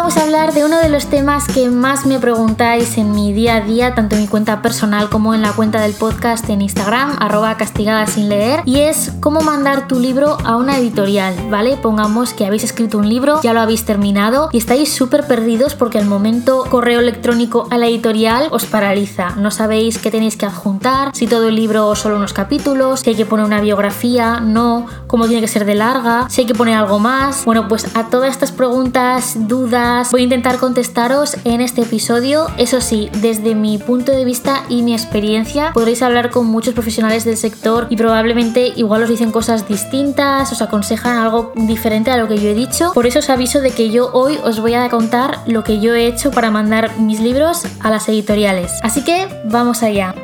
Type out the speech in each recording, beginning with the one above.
Vamos a hablar de uno de los temas que más me preguntáis en mi día a día, tanto en mi cuenta personal como en la cuenta del podcast en Instagram, arroba castigada sin leer, y es cómo mandar tu libro a una editorial, ¿vale? Pongamos que habéis escrito un libro, ya lo habéis terminado y estáis súper perdidos porque al momento correo electrónico a la editorial os paraliza. No sabéis qué tenéis que adjuntar, si todo el libro o solo unos capítulos, si hay que poner una biografía, no, cómo tiene que ser de larga, si hay que poner algo más. Bueno, pues a todas estas preguntas, dudas, voy a intentar contestaros en este episodio. Eso sí, desde mi punto de vista y mi experiencia, podréis hablar con muchos profesionales del sector y probablemente igual os dicen cosas distintas, os aconsejan algo diferente a lo que yo he dicho. Por eso os aviso de que yo hoy os voy a contar lo que yo he hecho para mandar mis libros a las editoriales. Así que vamos allá.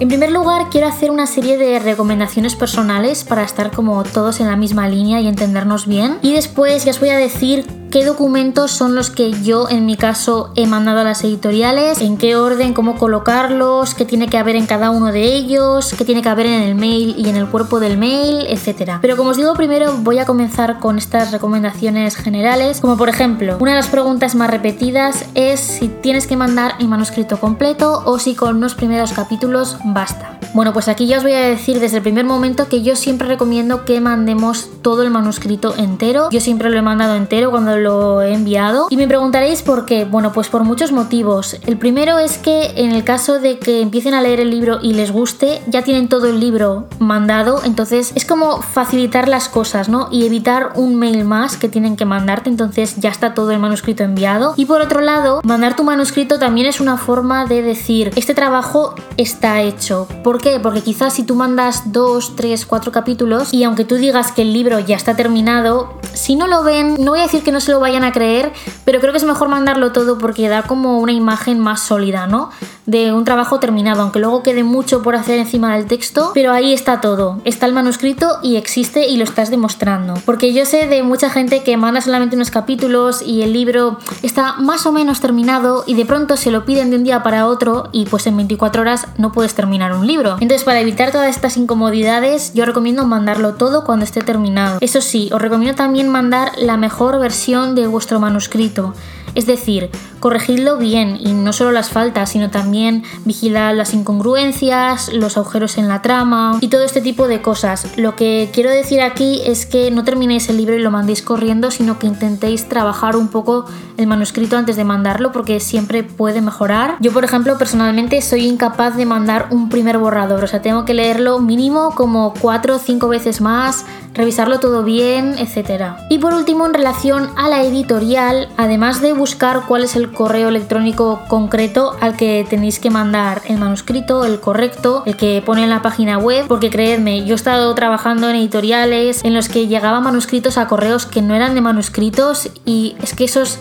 En primer lugar, quiero hacer una serie de recomendaciones personales para estar como todos en la misma línea y entendernos bien. Y después ya os voy a decir qué documentos son los que yo en mi caso he mandado a las editoriales, en qué orden, cómo colocarlos, qué tiene que haber en cada uno de ellos, qué tiene que haber en el mail y en el cuerpo del mail, etc. Pero como os digo, primero voy a comenzar con estas recomendaciones generales, como por ejemplo, una de las preguntas más repetidas es si tienes que mandar el manuscrito completo o si con unos primeros capítulos basta. Bueno, pues aquí ya os voy a decir desde el primer momento que yo siempre recomiendo que mandemos todo el manuscrito entero. Yo siempre lo he mandado entero cuando lo he enviado. Y me preguntaréis por qué. Bueno, pues por muchos motivos. El primero es que en el caso de que empiecen a leer el libro y les guste, ya tienen todo el libro mandado. Entonces es como facilitar las cosas, ¿no? Y evitar un mail más que tienen que mandarte. Entonces ya está todo el manuscrito enviado. Y por otro lado, mandar tu manuscrito también es una forma de decir, este trabajo está hecho. ¿Por qué? Porque quizás si tú mandas dos, tres, cuatro capítulos y aunque tú digas que el libro ya está terminado, si no lo ven, no voy a decir que no se lo vayan a creer, pero creo que es mejor mandarlo todo porque da como una imagen más sólida, ¿no? De un trabajo terminado, aunque luego quede mucho por hacer encima del texto, pero ahí está todo, está el manuscrito y existe y lo estás demostrando. Porque yo sé de mucha gente que manda solamente unos capítulos y el libro está más o menos terminado y de pronto se lo piden de un día para otro y pues en 24 horas no puedes terminar un libro. Entonces para evitar todas estas incomodidades yo recomiendo mandarlo todo cuando esté terminado. Eso sí, os recomiendo también mandar la mejor versión de vuestro manuscrito. Es decir, corregidlo bien y no solo las faltas, sino también vigilad las incongruencias, los agujeros en la trama y todo este tipo de cosas. Lo que quiero decir aquí es que no terminéis el libro y lo mandéis corriendo, sino que intentéis trabajar un poco el manuscrito antes de mandarlo porque siempre puede mejorar. Yo, por ejemplo, personalmente soy incapaz de mandar un primer borrador, o sea, tengo que leerlo mínimo como 4 o 5 veces más, revisarlo todo bien, etc. Y por último, en relación a la editorial, además de buscar cuál es el correo electrónico concreto al que tenéis que mandar el manuscrito, el correcto, el que pone en la página web, porque creedme, yo he estado trabajando en editoriales en los que llegaban manuscritos a correos que no eran de manuscritos y es que esos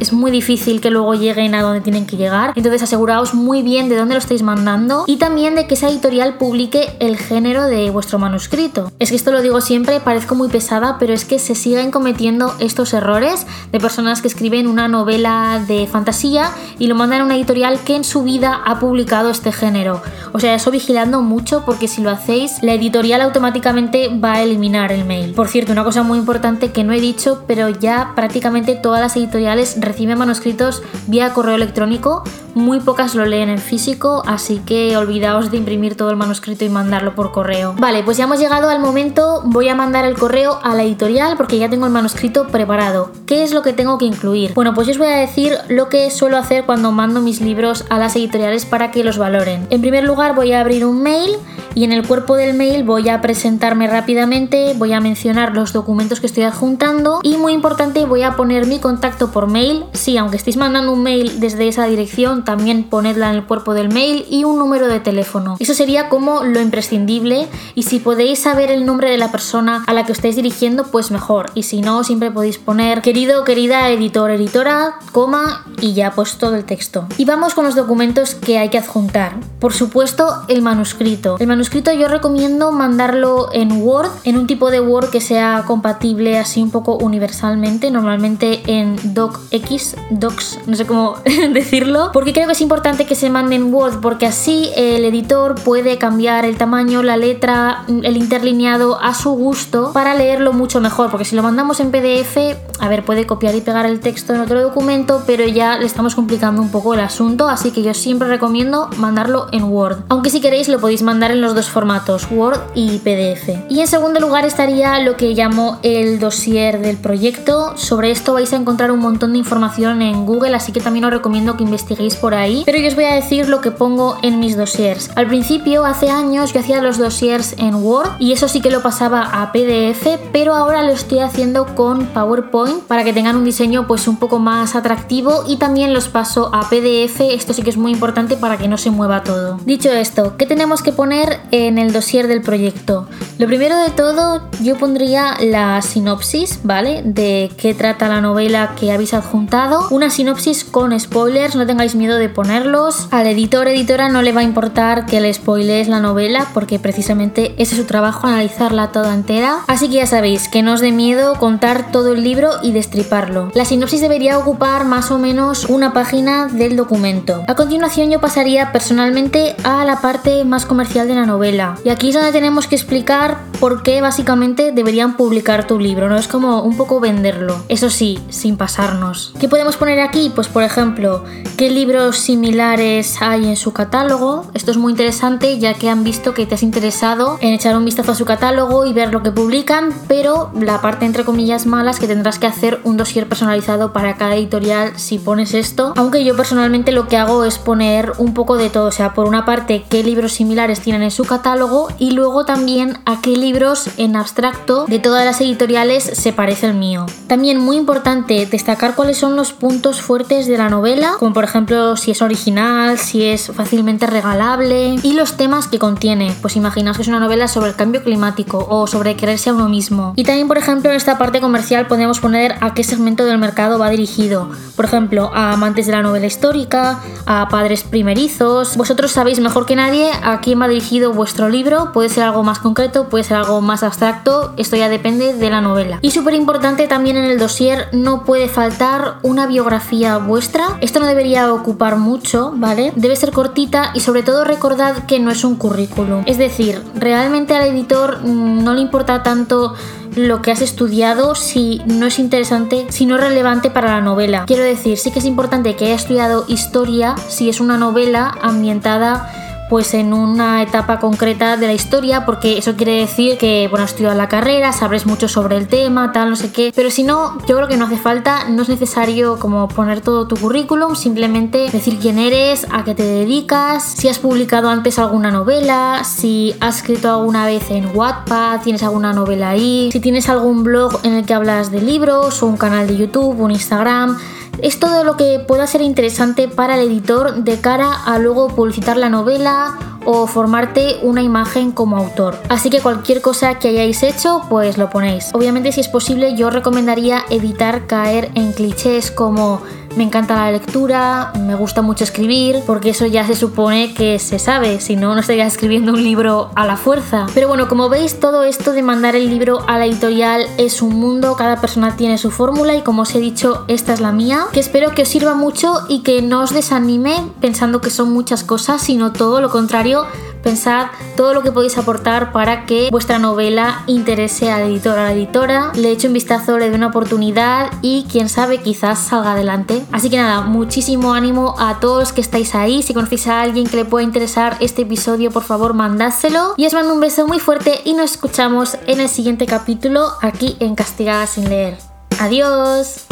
es muy difícil que luego lleguen a donde tienen que llegar. Entonces aseguraos muy bien de dónde lo estáis mandando y también de que esa editorial publique el género de vuestro manuscrito. Es que esto lo digo siempre, parezco muy pesada, pero es que se siguen cometiendo estos errores de personas que escriben una novela de fantasía y lo mandan a una editorial que en su vida ha publicado este género. O sea, eso vigilando mucho porque si lo hacéis, la editorial automáticamente va a eliminar el mail. Por cierto, una cosa muy importante que no he dicho, pero ya prácticamente todas las editoriales recibe manuscritos vía correo electrónico, muy pocas lo leen en físico, así que olvidaos de imprimir todo el manuscrito y mandarlo por correo. Vale, pues ya hemos llegado al momento, voy a mandar el correo a la editorial porque ya tengo el manuscrito preparado. ¿Qué es lo que tengo que incluir? Bueno, pues yo os voy a decir lo que suelo hacer cuando mando mis libros a las editoriales para que los valoren. En primer lugar voy a abrir un mail y en el cuerpo del mail voy a presentarme rápidamente, voy a mencionar los documentos que estoy adjuntando y muy importante voy a poner mi contacto por mail. Sí, aunque estéis mandando un mail desde esa dirección, también ponedla en el cuerpo del mail y un número de teléfono. Eso sería como lo imprescindible y si podéis saber el nombre de la persona a la que estáis dirigiendo, pues mejor. Y si no, siempre podéis poner querido, querida editor, editora, coma y ya pues todo el texto. Y vamos con los documentos que hay que adjuntar. Por supuesto, el manuscrito. El manuscrito yo recomiendo mandarlo en Word, en un tipo de Word que sea compatible así un poco universalmente, normalmente en DocX, Docs, no sé cómo decirlo, porque creo que es importante que se mande en Word porque así el editor puede cambiar el tamaño, la letra, el interlineado a su gusto para leerlo mucho mejor, porque si lo mandamos en PDF, a ver, puede copiar y pegar el texto en otro documento, pero ya le estamos complicando un poco el asunto, así que yo siempre recomiendo mandarlo Word. Aunque si queréis lo podéis mandar en los dos formatos, Word y PDF. Y en segundo lugar estaría lo que llamo el dossier del proyecto. Sobre esto vais a encontrar un montón de información en Google, así que también os recomiendo que investiguéis por ahí. Pero yo os voy a decir lo que pongo en mis dossiers. Al principio, hace años, yo hacía los dossiers en Word y eso sí que lo pasaba a PDF, pero ahora lo estoy haciendo con PowerPoint para que tengan un diseño pues un poco más atractivo y también los paso a PDF. Esto sí que es muy importante para que no se mueva todo. Dicho esto, ¿qué tenemos que poner en el dossier del proyecto? Lo primero de todo, yo pondría la sinopsis, ¿vale? De qué trata la novela que habéis adjuntado. Una sinopsis con spoilers, no tengáis miedo de ponerlos. Al editor, editora no le va a importar que le spoilees la novela porque precisamente ese es su trabajo, analizarla toda entera. Así que ya sabéis, que no os dé miedo contar todo el libro y destriparlo. La sinopsis debería ocupar más o menos una página del documento. A continuación yo pasaría personalmente a la parte más comercial de la novela. Y aquí es donde tenemos que explicar por qué básicamente deberían publicar tu libro, ¿no? Es como un poco venderlo. Eso sí, sin pasarnos. ¿Qué podemos poner aquí? Pues por ejemplo, qué libros similares hay en su catálogo. Esto es muy interesante ya que han visto que te has interesado en echar un vistazo a su catálogo y ver lo que publican, pero la parte entre comillas mala es que tendrás que hacer un dossier personalizado para cada editorial si pones esto. Aunque yo personalmente lo que hago es poner un poco de todo, o sea, por una parte qué libros similares tienen en su catálogo y luego también a qué libros en abstracto de todas las editoriales se parece el mío. También muy importante destacar cuáles son los puntos fuertes de la novela, como por ejemplo si es original, si es fácilmente regalable y los temas que contiene. Pues imaginaos que es una novela sobre el cambio climático o sobre quererse a uno mismo. Y también por ejemplo en esta parte comercial podemos poner a qué segmento del mercado va dirigido. Por ejemplo, a amantes de la novela histórica, a padres primerizos. Vosotros sabéis mejor que nadie a quién va dirigido vuestro libro. Puede ser algo más concreto, puede ser algo más abstracto. Esto ya depende de la novela. Y súper importante también en el dossier no puede faltar una biografía vuestra. Esto no debería ocupar mucho, ¿vale? Debe ser cortita y sobre todo recordad que no es un currículum. Es decir, realmente al editor mm, no le importa tanto lo que has estudiado si no es interesante, si no es relevante para la novela. Quiero decir, sí que es importante que haya estudiado historia si es una novela ambientada pues en una etapa concreta de la historia, porque eso quiere decir que, bueno, has estudiado la carrera, sabes mucho sobre el tema, tal, no sé qué, pero si no, yo creo que no hace falta, no es necesario como poner todo tu currículum, simplemente decir quién eres, a qué te dedicas, si has publicado antes alguna novela, si has escrito alguna vez en Wattpad, tienes alguna novela ahí, si tienes algún blog en el que hablas de libros, o un canal de YouTube, un Instagram, es todo lo que pueda ser interesante para el editor de cara a luego publicitar la novela o formarte una imagen como autor. Así que cualquier cosa que hayáis hecho, pues lo ponéis. Obviamente si es posible yo recomendaría evitar caer en clichés como me encanta la lectura, me gusta mucho escribir, porque eso ya se supone que se sabe, si no, no estaría escribiendo un libro a la fuerza. Pero bueno, como veis, todo esto de mandar el libro a la editorial es un mundo, cada persona tiene su fórmula y como os he dicho, esta es la mía, que espero que os sirva mucho y que no os desanime pensando que son muchas cosas, sino todo lo contrario, Pensad todo lo que podéis aportar para que vuestra novela interese al editor, a la editora, le eche un vistazo, le dé una oportunidad y quién sabe, quizás salga adelante. Así que nada, muchísimo ánimo a todos los que estáis ahí. Si conocéis a alguien que le pueda interesar este episodio, por favor, mandádselo. Y os mando un beso muy fuerte y nos escuchamos en el siguiente capítulo aquí en Castigada sin leer. Adiós.